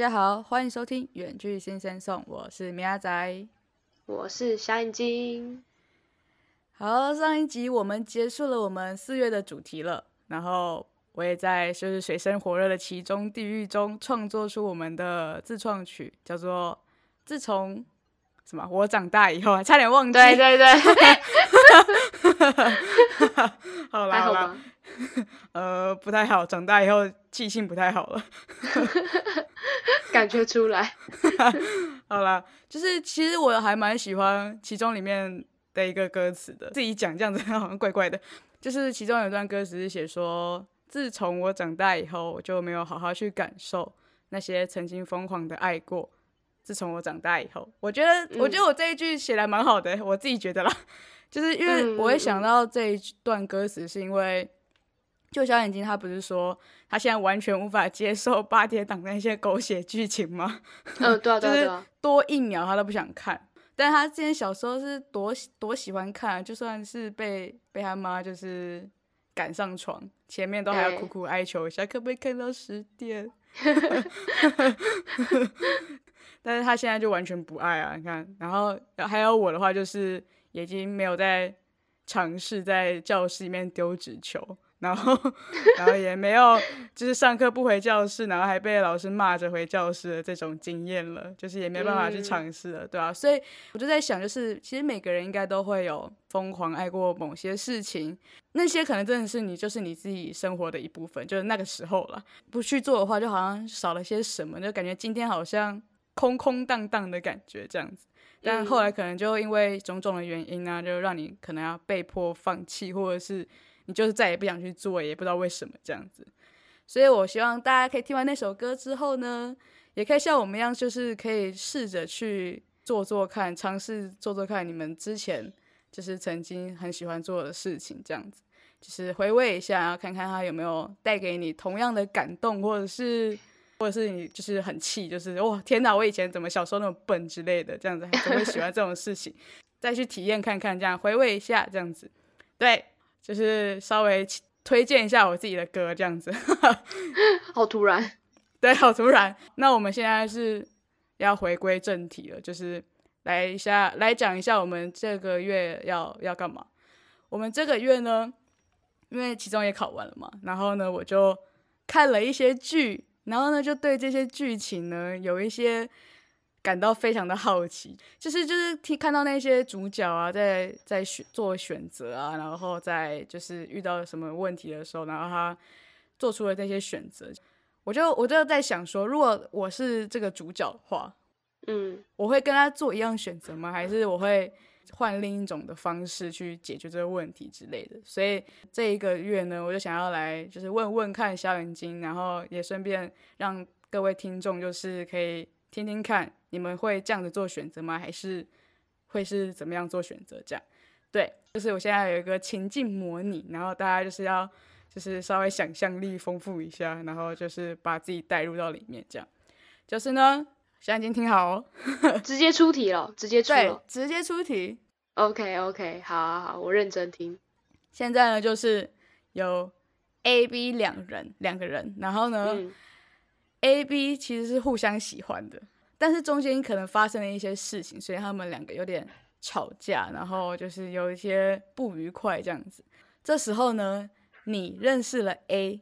大家好，欢迎收听《远距新生送》，我是米阿仔，我是小眼睛。好，上一集我们结束了我们四月的主题了，然后我也在就是水深火热的其中地狱中创作出我们的自创曲，叫做《自从什么我长大以后》，差点忘记。对对 对，好啦还 好？呃，不太好，长大以后记性不太好了。感觉出来。好啦，就是其实我还蛮喜欢其中里面的一个歌词的，自己讲这样子好像怪怪的。就是其中有一段歌词是写说，自从我长大以后，我就没有好好去感受那些曾经疯狂的爱过。自从我长大以后，我觉得，我觉得我这一句写的蛮好的，我自己觉得啦，就是因为我会想到这一段歌词，是因为就小眼睛他不是说他现在完全无法接受八点档那些狗血剧情吗？嗯，对啊，对啊，就是对啊。多一秒他都不想看。但是他之前小时候是多喜多喜欢看啊，就算是被被他妈就是赶上床，前面都还要哎苦苦哀求一下，可不可以看到十点？但是他现在就完全不爱啊，你看，然后还有我的话，就是已经没有在尝试在教室里面丢纸球，然后然后也没有就是上课不回教室，然后还被老师骂着回教室的这种经验了，就是也没办法去嗯。尝试了，对啊，所以我就在想，就是其实每个人应该都会有疯狂爱过某些事情，那些可能真的是你就是你自己生活的一部分，就是那个时候了，不去做的话，就好像少了些什么，就感觉今天好像空空荡荡的感觉这样子。但后来可能就因为种种的原因呢、就让你可能要被迫放弃，或者是你就是再也不想去做，也不知道为什么这样子。所以我希望大家可以听完那首歌之后呢，也可以像我们一样，就是可以试着去做做看，尝试做做看你们之前就是曾经很喜欢做的事情，这样子，就是回味一下，然后看看它有没有带给你同样的感动，或者是。或者是你就是很气，就是哇天哪，我以前怎么小时候那么笨之类的，这样子还怎么会喜欢这种事情？再去体验看看，这样回味一下，这样子，对，就是稍微推荐一下我自己的歌，这样子。好突然。对，好突然。那我们现在是要回归正题了，就是来一下来讲一下我们这个月要要干嘛。我们这个月呢，因为期中也考完了嘛，然后呢，我就看了一些剧，然后呢，就对这些剧情呢有一些感到非常的好奇，就是就是听看到那些主角啊，在在选做选择啊，然后在就是遇到什么问题的时候，然后他做出了那些选择，我就我就在想说，如果我是这个主角的话，嗯，我会跟他做一样选择吗？还是我会换另一种的方式去解决这个问题之类的？所以这一个月呢，我就想要来就是问问看小眼睛，然后也顺便让各位听众就是可以听听看，你们会这样子做选择吗？还是会是怎么样做选择？这样对，就是我现在有一个情境模拟，然后大家就是要就是稍微想象力丰富一下，然后就是把自己带入到里面，这样就是呢。现在已经听好哦，直接出题了，直接出直接出题。OK OK，好好好，我认真听。现在呢，就是有 A、B 两人，两个人，然后呢、嗯 a B 其实是互相喜欢的，但是中间可能发生了一些事情，所以他们两个有点吵架，然后就是有一些不愉快这样子。这时候呢，你认识了 A，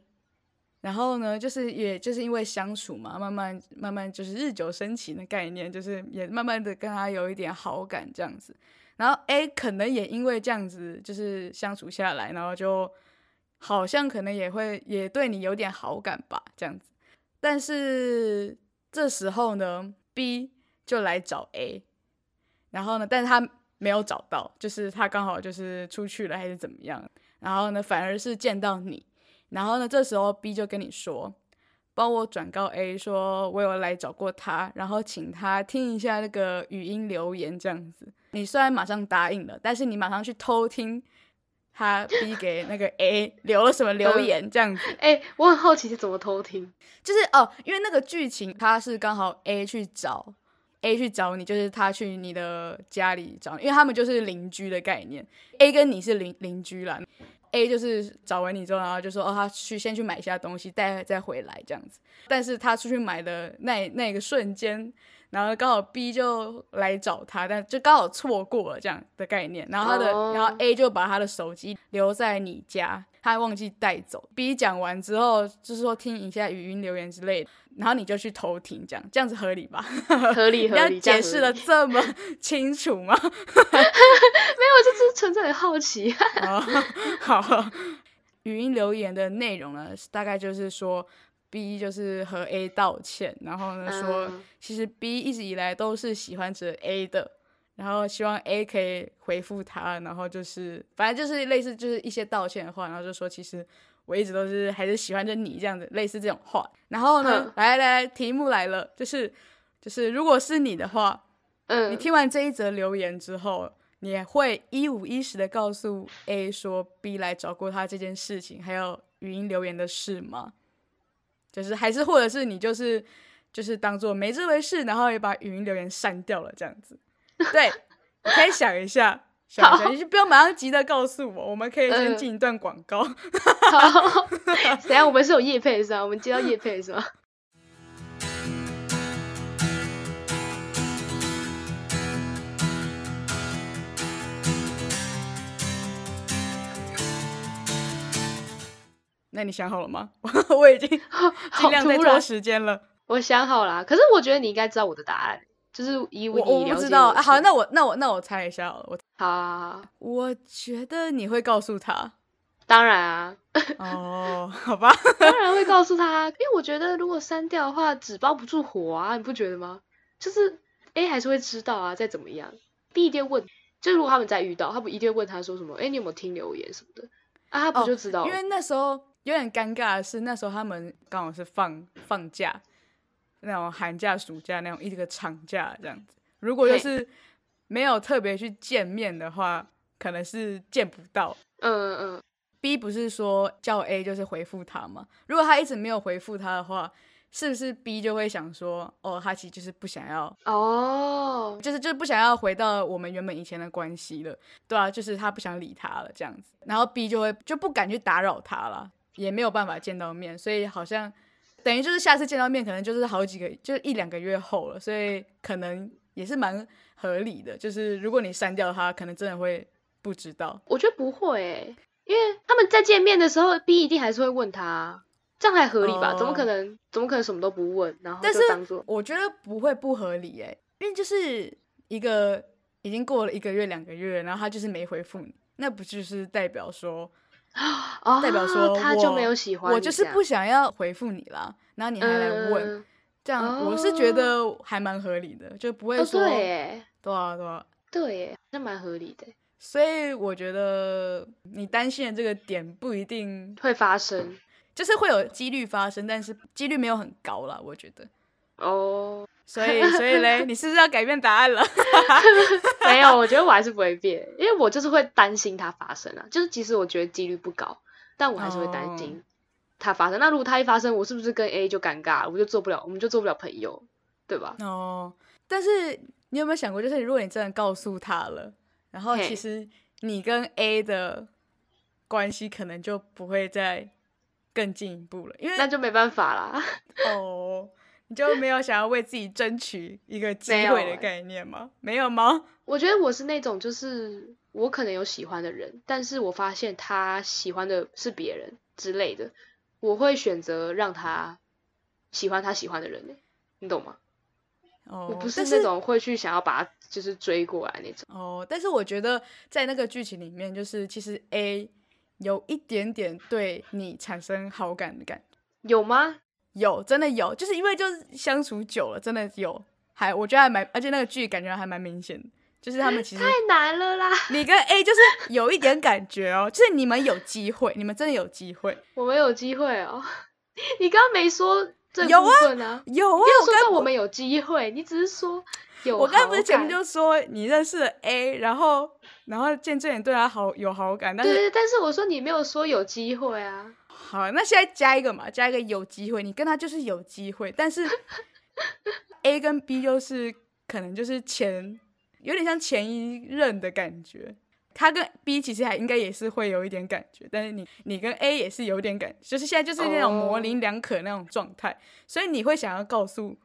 然后呢，就是也就是因为相处嘛，慢慢慢慢就是日久生情的概念，就是也慢慢的跟他有一点好感这样子。然后 A 可能也因为这样子，就是相处下来，然后就好像可能也会也对你有点好感吧，这样子。但是这时候呢，B 就来找 A，然后呢，但是他没有找到，就是他刚好就是出去了还是怎么样，然后呢，反而是见到你，然后呢，这时候 B 就跟你说，帮我转告 A 说，我有来找过他，然后请他听一下那个语音留言这样子。你虽然马上答应了，但是你马上去偷听他 B 给那个 A 留了什么留言这样子。哎、我很好奇是怎么偷听。就是哦，因为那个剧情他是刚好 A 去找 A 去找你，就是他去你的家里找你，因为他们就是邻居的概念。A 跟你是邻邻居啦。A 就是找完你之后，然后就说哦，他去先去买一下东西，再再回来这样子。但是他出去买的那那个瞬间，然后刚好 B 就来找他，但就刚好错过了这样的概念。然后他的，然后 A 就把他的手机留在你家，他忘记带走。B 讲完之后，就是说听一下语音留言之类的。然后你就去偷听，这样这样子合理吧？合 理合理。解释的这么清楚吗？没有，就是纯粹很好奇。好，语音留言的内容呢，大概就是说 B 就是和 A 道歉，然后呢说其实 B 一直以来都是喜欢着 A 的，然后希望 A 可以回复他，然后就是反正就是类似就是一些道歉的话，然后就说其实。我一直都是还是喜欢着你这样子，类似这种话。然后呢，来来，题目来了，就是就是，如果是你的话，嗯，你听完这一则留言之后，你会一五一十的告诉 A 说 B 来找过他这件事情，还有语音留言的事吗？就是还是或者是你就是就是当做没这回事，然后也把语音留言删掉了这样子？对，你可以想一下。想一下，你就不要马上急着告诉我，我们可以先进一段广告。好，等下我们是有叶配是吧？我们接到叶配是吗？那你想好了吗？我已经 尽量在拖时间了。我想好了，可是我觉得你应该知道我的答案。就是以我我不知道啊，好，那我那我那我猜一下，我好，我觉得你会告诉他，当然啊，哦，好吧，当然会告诉他，因为我觉得如果删掉的话，纸包不住火啊，你不觉得吗？就是 A 还是会知道啊，再怎么样，B 一定问，就如果他们再遇到，他不一定问他说什么，哎，你有没有听留言什么的啊？他不就知道？因为那时候有点尴尬的是，那时候他们刚好是放放假。那种寒假、暑假那种一个长假这样子，如果就是没有特别去见面的话，可能是见不到。嗯嗯嗯。B 不是说叫 A 就是回复他吗？如果他一直没有回复他的话，是不是 B 就会想说，哦，他其实就是不想要，哦，就是就是不想要回到我们原本以前的关系了，对啊，就是他不想理他了这样子，然后 B 就会就不敢去打扰他了，也没有办法见到面，所以好像。等于就是下次见到面，可能就是好几个，就是一两个月后了，所以可能也是蛮合理的。就是如果你删掉他，可能真的会不知道。我觉得不会，因为他们在见面的时候，B 一定还是会问他，这样还合理吧？怎么可能？怎么可能什么都不问？然后但是我觉得不会不合理哎，因为就是一个已经过了一个月、两个月，然后他就是没回复你，那不就是代表说？代表说他就没有喜欢我，就是不想要回复你啦。然后你还来问，这样我是觉得还蛮合理的，就不会说对，对啊，对啊，对，那蛮合理的。所以我觉得你担心的这个点不一定会发生，就是会有几率发生，但是几率没有很高啦，我觉得。哦。所以，所以嘞，你是不是要改变答案了？没有，我觉得我还是不会变，因为我就是会担心它发生啊。就是其实我觉得几率不高，但我还是会担心它发生。那如果它一发生，我是不是跟 A 就尴尬了？我就做不了，我们就做不了朋友，对吧？哦。但是你有没有想过，就是如果你真的告诉他了，然后其实你跟 A 的关系可能就不会再更进一步了，因为那就没办法啦。哦。你就没有想要为自己争取一个机会的概念吗？没有吗？我觉得我是那种，就是我可能有喜欢的人，但是我发现他喜欢的是别人之类的，我会选择让他喜欢他喜欢的人你懂吗？哦，我不是那种会去想要把他就是追过来那种。哦，但是我觉得在那个剧情里面，就是其实 A 有一点点对你产生好感的感，有吗？有，真的有，就是因为就是相处久了，真的有，还我觉得还蛮，而且那个剧感觉还蛮明显的，就是他们其实太难了啦。你跟 A 就是有一点感觉哦，就是你们有机会，你们真的有机会，我们有机会哦。你刚刚没说这部分啊？有啊，没有说到我们有机会，你只是说有。我刚刚不是前面就说你认识了 A，然后然后见证你对他好有好感，但是但是我说你没有说有机会啊。好，那现在加一个嘛，加一个有机会，你跟他就是有机会，但是 A 跟 B 就是可能就是前有点像前一任的感觉。他跟 B 其实还应该也是会有一点感觉，但是你你跟 A 也是有点感，就是现在就是那种模棱两可那种状态，所以你会想要告诉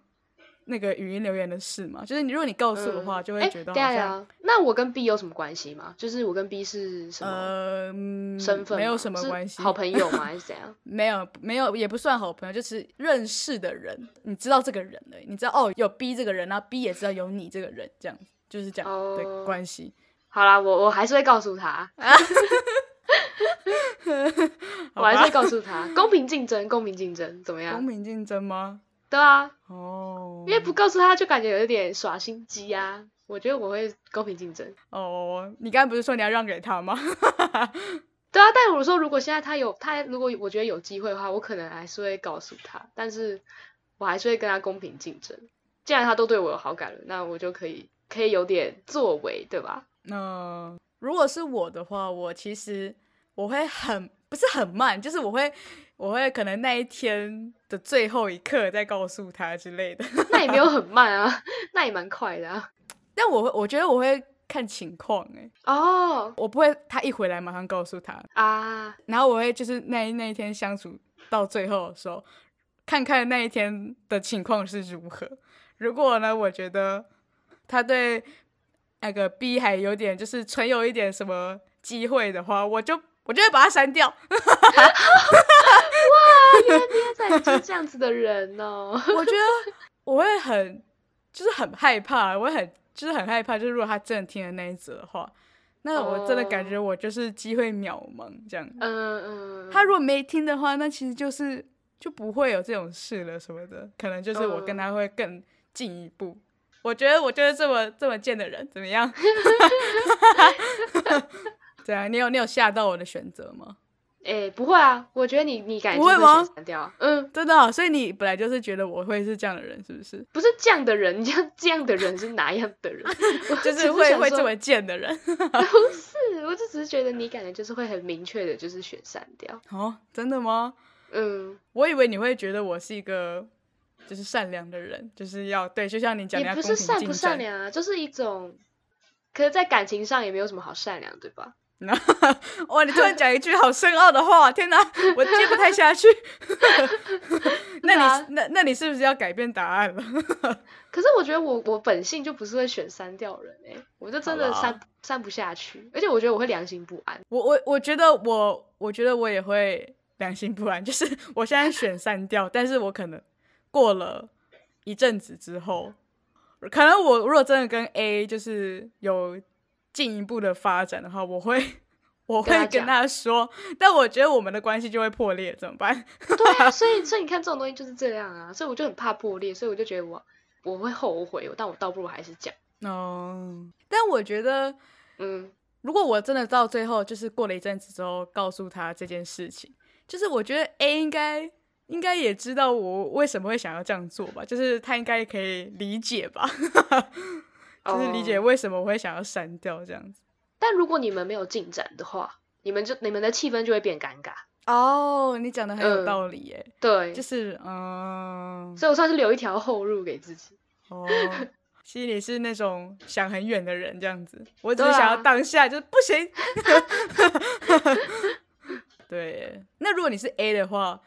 那个语音留言的事嘛？就是你如果你告诉的话，就会觉得好像那我跟 B 有什么关系吗？就是我跟 B 是什么呃身份？没有什么关系，好朋友吗？还是怎样？没有没有也不算好朋友，就是认识的人，你知道这个人了，你知道哦有 B 这个人，然后 B 也知道有你这个人，这样就是这样的关系。好啦，我我还是会告诉他，我还是会告诉他，公平竞争，公平竞争，怎么样？公平竞争吗？对啊，哦，因为不告诉他就感觉有一点耍心机啊。我觉得我会公平竞争。哦，你刚才不是说你要让给他吗？对啊，但我说如果现在他有他，如果我觉得有机会的话，我可能还是会告诉他，但是我还是会跟他公平竞争。既然他都对我有好感了，那我就可以可以有点作为，对吧？那如果是我的话，我其实我会很不是很慢，就是我会我会可能那一天的最后一刻再告诉他之类的。那也没有很慢啊，那也蛮快的啊。但我会我觉得我会看情况哎。哦，我不会他一回来马上告诉他啊。然后我会就是那那一天相处到最后的时候，看看那一天的情况是如何。如果呢，我觉得他对。那个 B 还有点就是存有一点什么机会的话，我就我就会把它删掉。哇，原来你也 是这样子的人哦。我觉得我会很就是很害怕，我会很就是很害怕，就是如果他真的听了那一则的话，那我真的感觉我就是机会渺茫这样。嗯嗯。他如果没听的话，那其实就是就不会有这种事了什么的，可能就是我跟他会更进一步。我觉得我就是这么这么贱的人，怎么样？对啊，你有你有吓到我的选择吗？哎，不会啊，我觉得你你感觉不会吗？删掉，嗯，真的，所以你本来就是觉得我会是这样的人，是不是？不是这样的人，这样这样的人是哪样的人？就是会会这么贱的人？不是，我就只是觉得你感觉就是会很明确的，就是选删掉。哦，真的吗？嗯，我以为你会觉得我是一个。就是善良的人，就是要对，就像你讲，也不是善不善良啊，就是一种，可是，在感情上也没有什么好善良，对吧？哇，你突然讲一句好深奥的话，天哪，我接不太下去。那你那那你是不是要改变答案了？可是我觉得我我本性就不是会选删掉人哎，我就真的删删不下去，而且我觉得我会良心不安。我我我觉得我我觉得我也会良心不安，就是我现在选删掉，但是我可能。过了一阵子之后，可能我如果真的跟 A 就是有进一步的发展的话，我会我会跟他说，但我觉得我们的关系就会破裂，怎么办？对啊，所以所以你看这种东西就是这样啊，所以我就很怕破裂，所以我就觉得我我会后悔，但我倒不如还是讲哦。但我觉得，嗯，如果我真的到最后就是过了一阵子之后告诉他这件事情，就是我觉得 A 应该。应该也知道我为什么会想要这样做吧，就是他应该可以理解吧，就是理解为什么我会想要删掉这样子。但如果你们没有进展的话，你们就你们的气氛就会变尴尬。哦，你讲的很有道理耶。对，就是嗯，所以我算是留一条后路给自己。哦，其实你是那种想很远的人这样子，我只是想要当下就是不行。对，那如果你是 A 的话。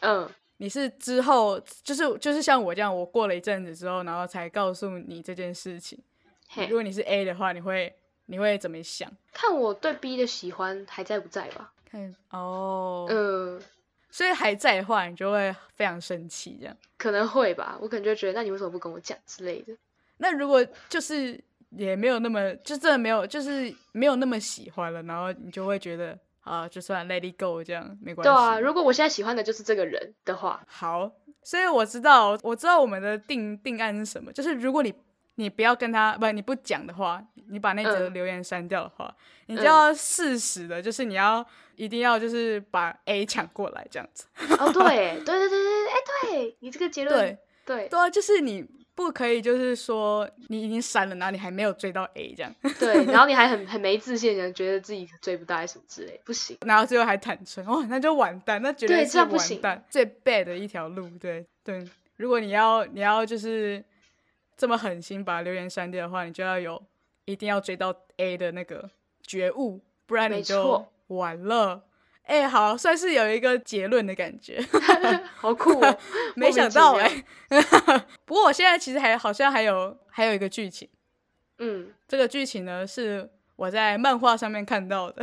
嗯，你是之后就是就是像我这样，我过了一阵子之后，然后才告诉你这件事情。如果你是 A 的话，你会你会怎么想？看我对 B 的喜欢还在不在吧？看哦，呃，所以还在的话，你就会非常生气，这样可能会吧？我可能就觉得，那你为什么不跟我讲之类的？那如果就是也没有那么，就真的没有，就是没有那么喜欢了，然后你就会觉得。啊，就算 let it go 这样没关系。对啊，如果我现在喜欢的就是这个人的话，好，所以我知道，我知道我们的定定案是什么，就是如果你你不要跟他不，你不讲的话，你把那则留言删掉的话，你就要适时的，就是你要一定要就是把 A 抢过来这样子。哦，对，对对对对，哎，对你这个结论，对对对啊，就是你。不可以，就是说你已经删了，然后你还没有追到 A 这样。对，然后你还很 很没自信，觉得自己追不到什么之类，不行。然后最后还坦诚，哦，那就完蛋，那绝对是完蛋，最 bad 的一条路。对对，如果你要你要就是这么狠心把留言删掉的话，你就要有一定要追到 A 的那个觉悟，不然你就完了。哎、好，算是有一个结论的感觉，好酷哦！没想到哎、不过我现在其实还好像还有还有一个剧情，嗯，这个剧情呢是我在漫画上面看到的，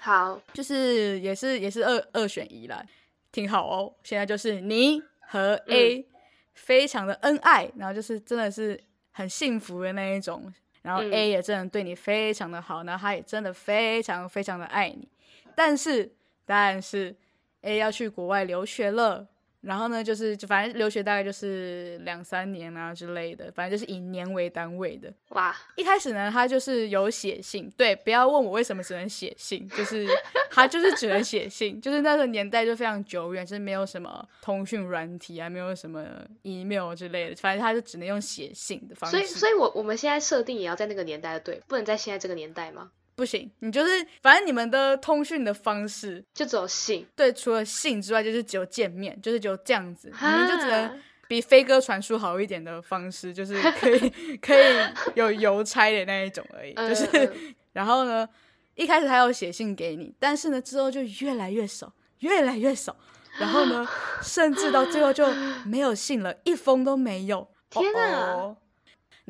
好，就是也是也是二二选一啦，挺好哦。现在就是你和 A、非常的恩爱，然后就是真的是很幸福的那一种，然后嗯 A 也真的对你非常的好，然后他也真的非常非常的爱你，但是但是 A 要去国外留学了。然后呢，就是就反正留学大概就是两三年啊之类的，反正就是以年为单位的。哇，一开始呢，他就是有写信，对，不要问我为什么只能写信，就是他就是只能写信，就是那个年代就非常久远，就是没有什么通讯软体啊，没有什么 email 之类的，反正他就只能用写信的方式。所以，所以我我们现在设定也要在那个年代的，对，不能在现在这个年代吗？不行，你就是反正你们的通讯的方式，就只有信，对，除了信之外，就是只有见面，就是只有这样子，你们就只能比飞鸽传书好一点的方式，就是可以 可以有邮差的那一种而已，嗯就是。嗯然后呢，一开始他要写信给你，但是呢，之后就越来越少，越来越少。然后呢，甚至到最后就没有信了，一封都没有。天哪哦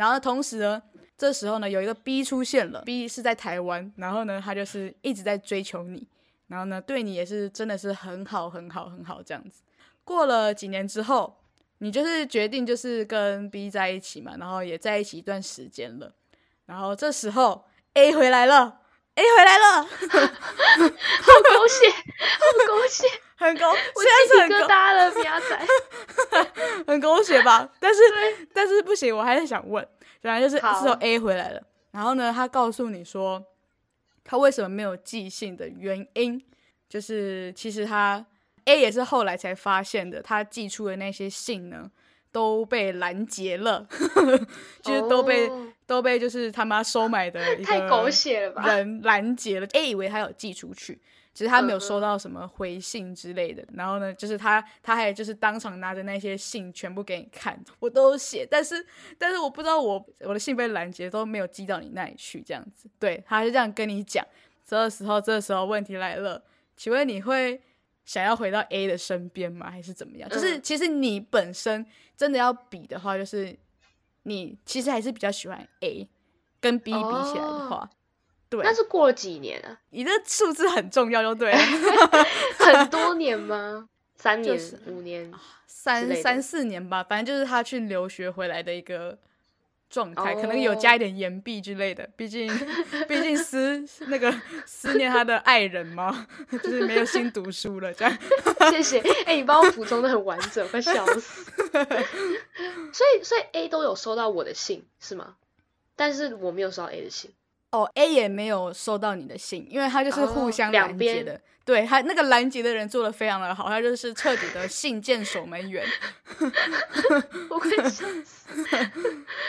然后同时呢，这时候呢，有一个 B 出现了，B 是在台湾，然后呢，他就是一直在追求你，然后呢，对你也是真的是很好，很好，很好这样子。过了几年之后，你就是决定就是跟 B 在一起嘛，然后也在一起一段时间了。然后这时候 A 回来了，A 回来了，好狗血，好狗血，很狗，我虽然鸡皮是很狗，疙瘩了，喵仔。很狗血吧？但是但是不行，我还是想问，原来就是是从 A 回来了，然后呢，他告诉你说他为什么没有寄信的原因，就是其实他 A 也是后来才发现的，他寄出的那些信呢都被拦截了，就是都被、哦都被就是他妈收买的一个太狗血了吧？人拦截了。A 以为他有寄出去，只是他没有嗯收到什么回信之类的。然后呢，就是他他还就是当场拿着那些信全部给你看，我都写，但是但是我不知道我我的信被拦截都没有寄到你那里去，这样子。对，他就这样跟你讲。这时候这时候问题来了，请问你会？想要回到 A 的身边吗？还是怎么样？就是嗯其实你本身真的要比的话，就是你其实还是比较喜欢 A，跟 B 比起来的话，对，那是过了几年啊？你的数字很重要，就对了，很多年吗？三年、就是五年？三三四年吧，反正就是他去留学回来的一个状态，可能哦有加一点岩壁之类的，毕竟毕竟思那个思念他的爱人嘛，就是没有心读书了，这样。谢谢。哎、你帮我补充的很完整，快笑死。所以，所以 A 都有收到我的信是吗？但是我没有收到 A 的信。哦，A 也没有收到你的信，因为他就是互哦相拦截的。对他那个拦截的人做的非常的好，他就是彻底的信件守门员。我快笑死。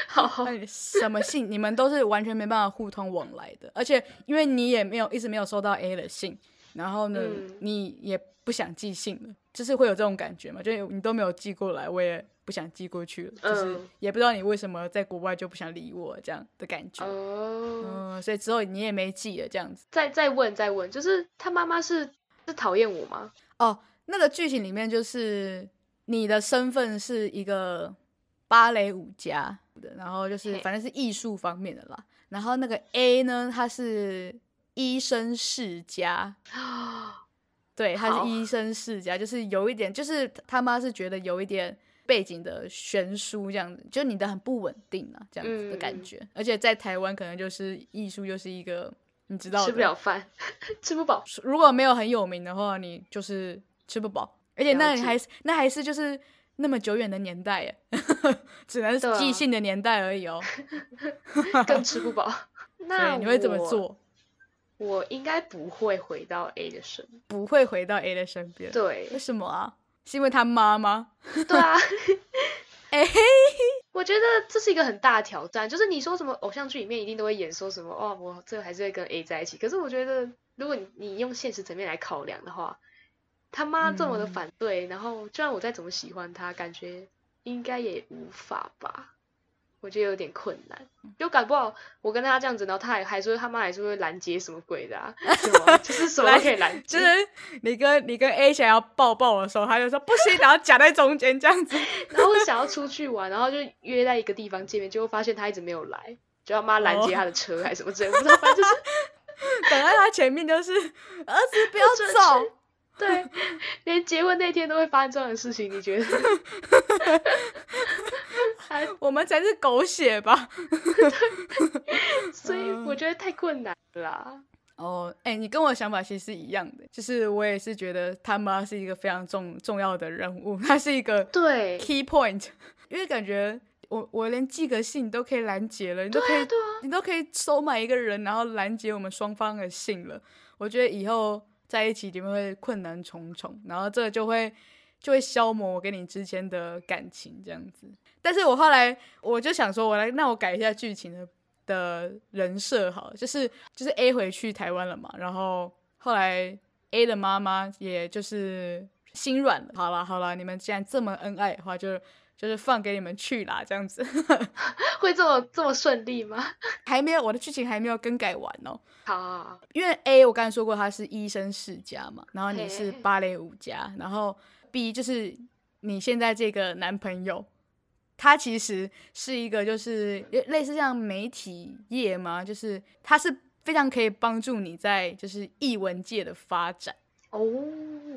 好好，哎什么信，你们都是完全没办法互通往来的，而且因为你也没有一直没有收到 A 的信，然后呢，嗯你也不想寄信了，就是会有这种感觉嘛，就是你都没有寄过来，我也不想寄过去了，就是嗯也不知道你为什么在国外就不想理我这样的感觉。哦，嗯，所以之后你也没寄了这样子。再再问再问，就是他妈妈是是讨厌我吗？哦，那个剧情里面就是你的身份是一个芭蕾舞家的，然后就是反正是艺术方面的啦。然后那个 A 呢，他是医生世家，对，他是医生世家，就是有一点，就是他妈是觉得有一点背景的悬殊这样子，就你的很不稳定啊，这样子的感嗯觉。而且在台湾可能就是艺术就是一个你知道吃不了饭，吃不饱。如果没有很有名的话，你就是吃不饱，而且那你还是那还是就是那么久远的年代耶，只能寄信的年代而已哦。更吃不饱。那，你会怎么？做？我应该不会回到 A 的身边。不会回到 A 的身边，对为什么啊？是因为他妈吗？对啊，哎、嘿，我觉得这是一个很大的挑战。就是你说什么偶像剧里面一定都会演说什么哦，我最后还是会跟 A 在一起。可是我觉得，如果你你用现实层面来考量的话，他妈这么的嗯反对，然后就算我再怎么喜欢他，感觉应该也无法吧。我觉得有点困难。就搞不好我跟他这样子，然后他还还说他妈还是会拦截什么鬼的啊？什么就是什么都可以拦截，就是你跟你跟 A 想要抱抱的时候，他就说不行，然后夹在中间这样子。然后想要出去玩，然后就约在一个地方见面，结果发现他一直没有来，就要妈拦截他的车还是什么之类，我不知道，反正就是 等在他前面就是儿子不要准走，对，连结婚那天都会发生这样的事情，你觉得？还我们才是狗血吧？所以我觉得太困难了啦。哦，哎、你跟我的想法其实是一样的，就是我也是觉得他妈是一个非常重重要的人物，他是一个对，key point，因为感觉我我连寄个信都可以拦截了，你都可以、你都可以收买一个人，然后拦截我们双方的信了。我觉得以后在一起你们会困难重重，然后这个就会就会消磨我跟你之间的感情这样子。但是我后来我就想说，我来那我改一下剧情的的人设好了，就是就是 A 回去台湾了嘛，然后后来 A 的妈妈也就是心软了，好了好了，你们既然这么恩爱的话，就就是放给你们去啦，这样子。会这么这么顺利吗？还没有，我的剧情还没有更改完哦。好好，好因为 A 我刚才说过他是医生世家嘛，然后你是芭蕾舞家，然后 B 就是你现在这个男朋友，他其实是一个就是类似像媒体业嘛，就是它是非常可以帮助你在就是译文界的发展。哦，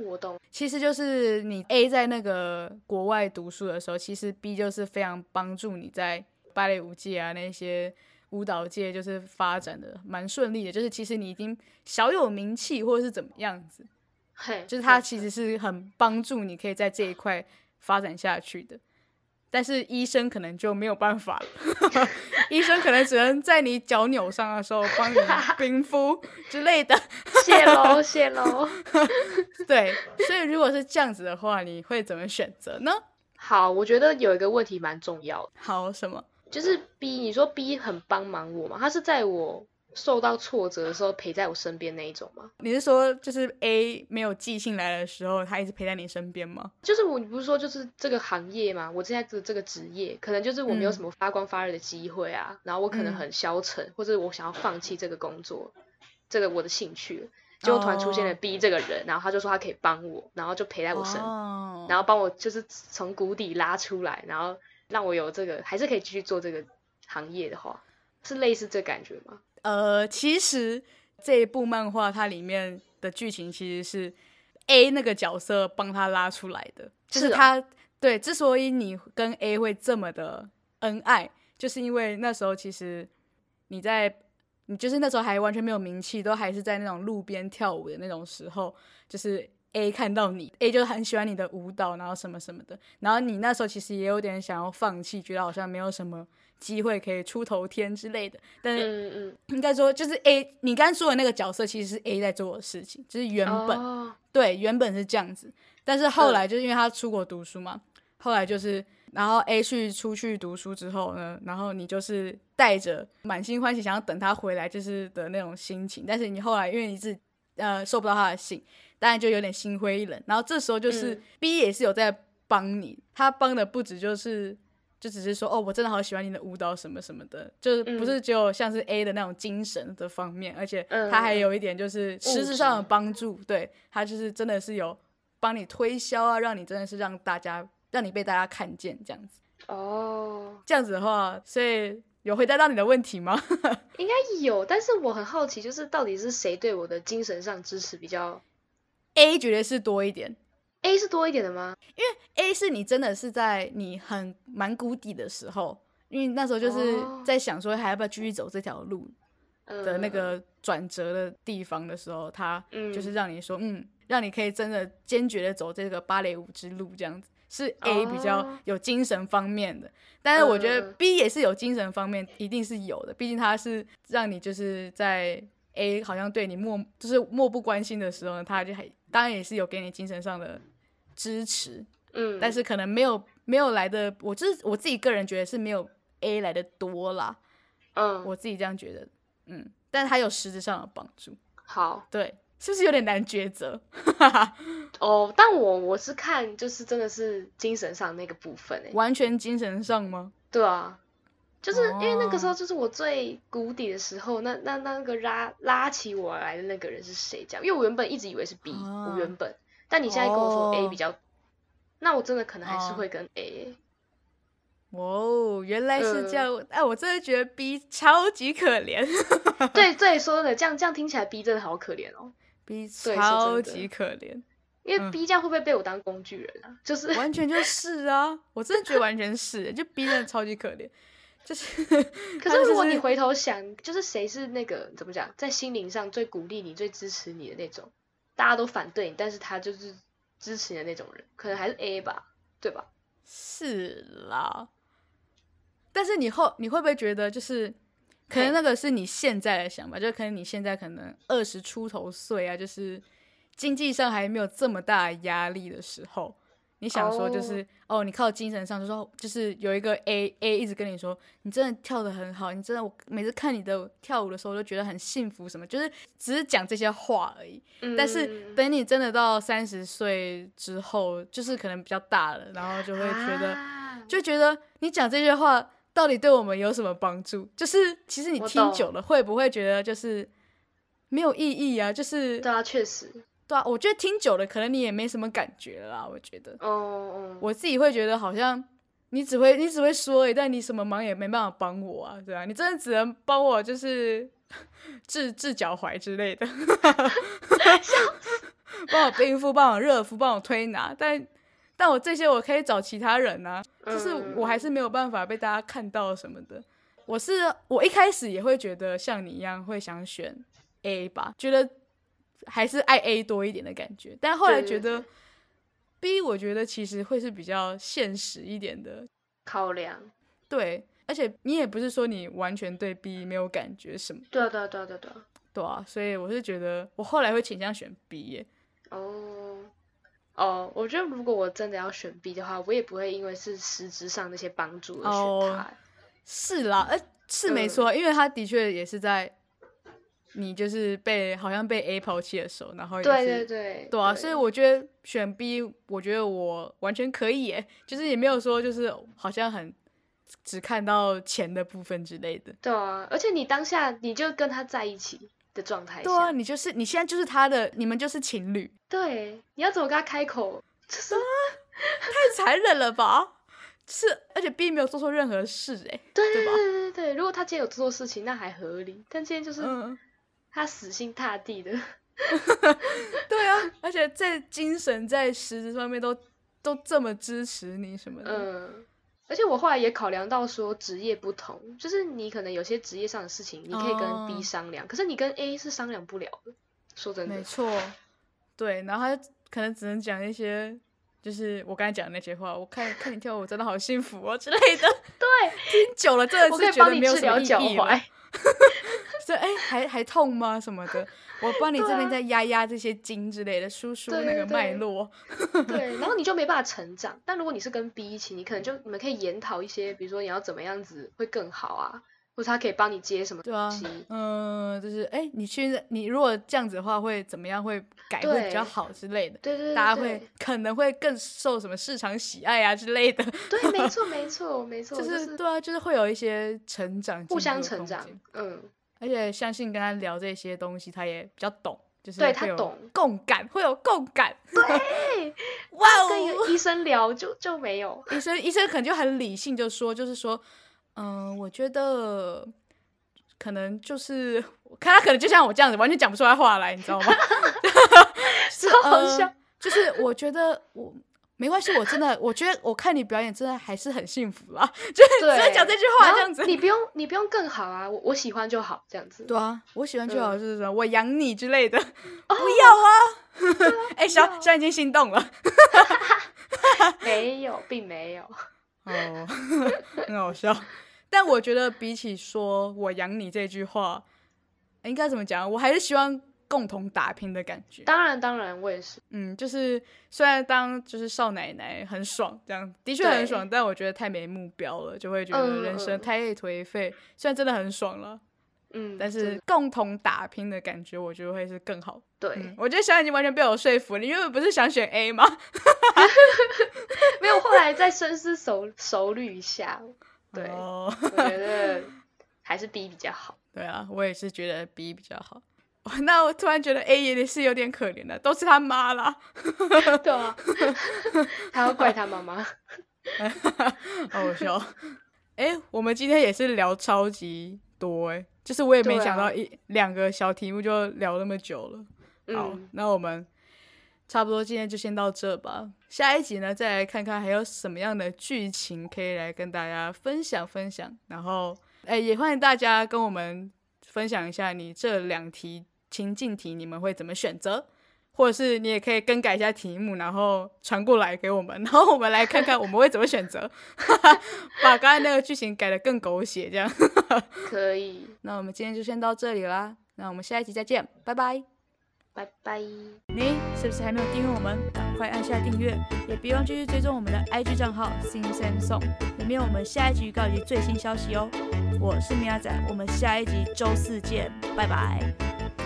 我懂，其实就是你 A 在那个国外读书的时候，其实 B 就是非常帮助你在芭蕾舞界啊那些舞蹈界就是发展的蛮顺利的，就是其实你已经小有名气或者是怎么样子，嘿，就是它其实是很帮助你可以在这一块发展下去的。但是医生可能就没有办法了，医生可能只能在你脚扭伤的时候帮你冰敷之类的。谢喽谢喽。对，所以如果是这样子的话，你会怎么选择呢？好，我觉得有一个问题蛮重要的，好，什么？就是 B，你说 B 很帮忙我嘛？他是在我受到挫折的时候陪在我身边那一种吗？你是说就是 A 没有寄信来的时候，他一直陪在你身边吗？就是我，你不是说就是这个行业嘛？我现在的这个职业，可能就是我没有嗯什么发光发热的机会啊，然后我可能嗯很消沉，或者我想要放弃这个工作，这个我的兴趣，结果突然出现了哦 B 这个人，然后他就说他可以帮我，然后就陪在我身，哦然后帮我就是从谷底拉出来，然后让我有这个还是可以继续做这个行业的话，是类似这感觉吗？呃，其实这一部漫画它里面的剧情其实是 A 那个角色帮他拉出来的，就是他、对之所以你跟 A 会这么的恩爱，就是因为那时候其实你在你就是那时候还完全没有名气，都还是在那种路边跳舞的那种时候，就是 A 看到你，A 就很喜欢你的舞蹈，然后什么什么的，然后你那时候其实也有点想要放弃，觉得好像没有什么机会可以出头天之类的，但是应该说就是 A，你刚刚说的那个角色其实是 A 在做的事情，就是原本、哦。对原本是这样子，但是后嗯来就是因为他出国读书嘛，后来就是然后 A 去出去读书之后呢，然后你就是带着满心欢喜想要等他回来就是的那种心情，但是你后来因为你是呃收不到他的信，当然就有点心灰意冷，然后这时候就是嗯。B 也是有在帮你，他帮的不止就是。就只是说哦，我真的好喜欢你的舞蹈什么什么的，就是不是只有像是 A 的那种精神的方面，而且嗯他还有一点就是实质上的帮助，对他就是真的是有帮你推销啊，让你真的是让大家让你被大家看见这样子。哦，这样子的话，所以有回答到你的问题吗？应该有，但是我很好奇，就是到底是谁对我的精神上支持比较 A 绝对是多一点 A 是多一点的吗？因为，A 是你真的是在你很蛮谷底的时候，因为那时候就是哦在想说还要不要继续走这条路的那嗯个转折的地方的时候，他嗯就是让你说，嗯，让你可以真的坚决的走这个芭蕾舞之路，这样子是 A 比较哦有精神方面的。但是我觉得嗯 B 也是有精神方面，一定是有的，毕竟他是让你就是在 A 好像对你漠就是漠不关心的时候呢，他就还当然也是有给你精神上的支持，嗯，但是可能没有没有来的，我就是我自己个人觉得是没有 A 来的多啦，嗯，我自己这样觉得，嗯，但是它有实质上的帮助，好对，是不是有点难抉择？哦，但我我是看就是真的是精神上那个部分诶，完全精神上吗？对啊，就是因为那个时候哦就是我最谷底的时候，那那那个拉拉起我来的那个人是谁？这样，因为我原本一直以为是 B，、啊我原本，但你现在跟我说 A 哦比较，那我真的可能还是哦会跟 A，、哦，原来是这呃样。哎、我真的觉得 B 超级可怜对 对，说的这样这样听起来 B 真的好可怜哦，，B 对超级可怜，因为嗯 B 这样会不会被我当工具人啊？就是完全就是啊！我真的觉得完全是，就 B 真的超级可怜，就是。可是如果你回头想，就是谁是那个怎么讲，在心灵上最鼓励你、最支持你的那种，大家都反对你，但是他就是支持你的那种人，可能还是 A 吧，对吧？是啦，但是你后你会不会觉得，就是可能那个是你现在的想法，就可能你现在可能二十出头岁啊，就是经济上还没有这么大压力的时候，你想说就是哦你靠精神上就说就是有一个 A A 一直跟你说你真的跳的很好，你真的我每次看你的跳舞的时候，我都觉得很幸福，什么就是只是讲这些话而已。但是嗯等你真的到三十岁之后，就是可能比较大了，然后就会觉得，啊就觉得你讲这些话到底对我们有什么帮助？就是其实你听久了，会不会觉得就是没有意义啊？就是对啊，确实，对啊，我觉得听久了，可能你也没什么感觉了啦。我觉得哦哦，我自己会觉得好像。你只会你只会说但你什么忙也没办法帮我啊，对啊，你真的只能帮我就是 治治脚踝之类的，帮我冰敷，帮我热敷，帮我推拿，但但我这些我可以找其他人啊，就是嗯我还是没有办法被大家看到什么的。我是我一开始也会觉得像你一样会想选 A 吧，觉得还是爱 A 多一点的感觉，但后来对对觉得 B 我觉得其实会是比较现实一点的，考量，对，而且你也不是说你完全对 B 没有感觉什么，对啊对啊对啊对啊对。啊，对啊，所以我是觉得我后来会倾向选 B 耶，哦。哦，我觉得如果我真的要选 B 的话，我也不会因为是实质上那些帮助而选哦它。是啦，呃，是没嗯错，因为他的确也是在你就是被好像被 A 抛弃的时候，然后也对是对对，对啊，所以我觉得选 B，我觉得我完全可以耶，就是也没有说就是好像很只看到钱的部分之类的。对啊，而且你当下你就跟他在一起的状态下，对啊，你就是你现在就是他的，你们就是情侣，对，你要怎么跟他开口？就是太残忍了吧？是，而且 B 没有做错任何事，哎，对对对吧对对对，如果他今天有做错事情，那还合理。但今天就是嗯，他死心塌地的，对啊，而且在精神在实质方面都都这么支持你什么的，嗯。而且我后来也考量到说职业不同，就是你可能有些职业上的事情，你可以跟 B 哦商量，可是你跟 A 是商量不了的。说真的没，错，对，然后他可能只能讲一些，就是我刚才讲的那些话，我看看你跳舞真的好幸福哦之类的。对，听久了真的我可以是觉得帮你治没有什么意义了 踝。。说哎，还还痛吗？什么的，我帮你这边再压压这些筋之类的，梳梳对那个脉络。对，然后你就没办法成长。但如果你是跟 B 一起，你可能就你们可以研讨一些，比如说你要怎么样子会更好啊，或者他可以帮你接什么东西。，嗯，就是哎，你去你如果这样子的话会怎么样？会改会比较好之类的。对对对，大家对会可能会更受什么市场喜爱啊之类的，对，没错没错没 错，就就是对啊，就是会有一些成长，互相成长。嗯，而且相信跟他聊这些东西，他也比较懂，就是对他懂共感，会有共感。对，哇跟一哦！个医生聊就就没有。医生医生可能就很理性，就说就是说，嗯，我觉得可能就是，看他可能就像我这样子，完全讲不出来话来，你知道吗？好呃笑就是我觉得我。没关系，我真的，我觉得我看你表演真的还是很幸福啦。就是只对，会讲这句话这样子。你不用你不用更好啊，我我喜欢就好，这样子。对啊，我喜欢就好，是什么我养你之类的，不要啊！哎、小小已经心动了，没有，并没有。哦，很好笑。但我觉得比起说我养你这句话，应该怎么讲？我还是希望共同打拼的感觉。当然，当然，我也是。嗯，就是虽然当就是少奶奶很爽，这样的确很爽，但我觉得太没目标了，就会觉得嗯人生嗯太颓废。虽然真的很爽了，嗯，但是共同打拼的感觉，我觉得会是更好。对，嗯，我觉得小已经完全被我说服了。你原本不是想选 A 吗？没有。后来再深思熟熟虑一下，对，哦我觉得 还是 B 比较好。对啊，我也是觉得 B 比较好。那我突然觉得 A 也是有点可怜的，都是他妈啦，对啊，还要怪他妈妈。好好笑。哎、我们今天也是聊超级多哎、就是我也没想到一、两个小题目就聊那么久了。好，嗯，那我们差不多今天就先到这吧。下一集呢，再来看看还有什么样的剧情可以来跟大家分享分享。然后，哎，也欢迎大家跟我们分享一下你这两题情境题你们会怎么选择，或者是你也可以更改一下题目，然后传过来给我们，然后我们来看看我们会怎么选择，把刚才那个剧情改得更狗血这样。可以，那我们今天就先到这里啦，那我们下一集再见，拜拜。拜拜。你是不是还没有订阅我们？赶快按下订阅，也别忘继续追踪我们的 IG 账号 Sing Sing Song，里面有我们下一集预告以及最新消息哦。我是米亚仔，我们下一集周四见，拜拜。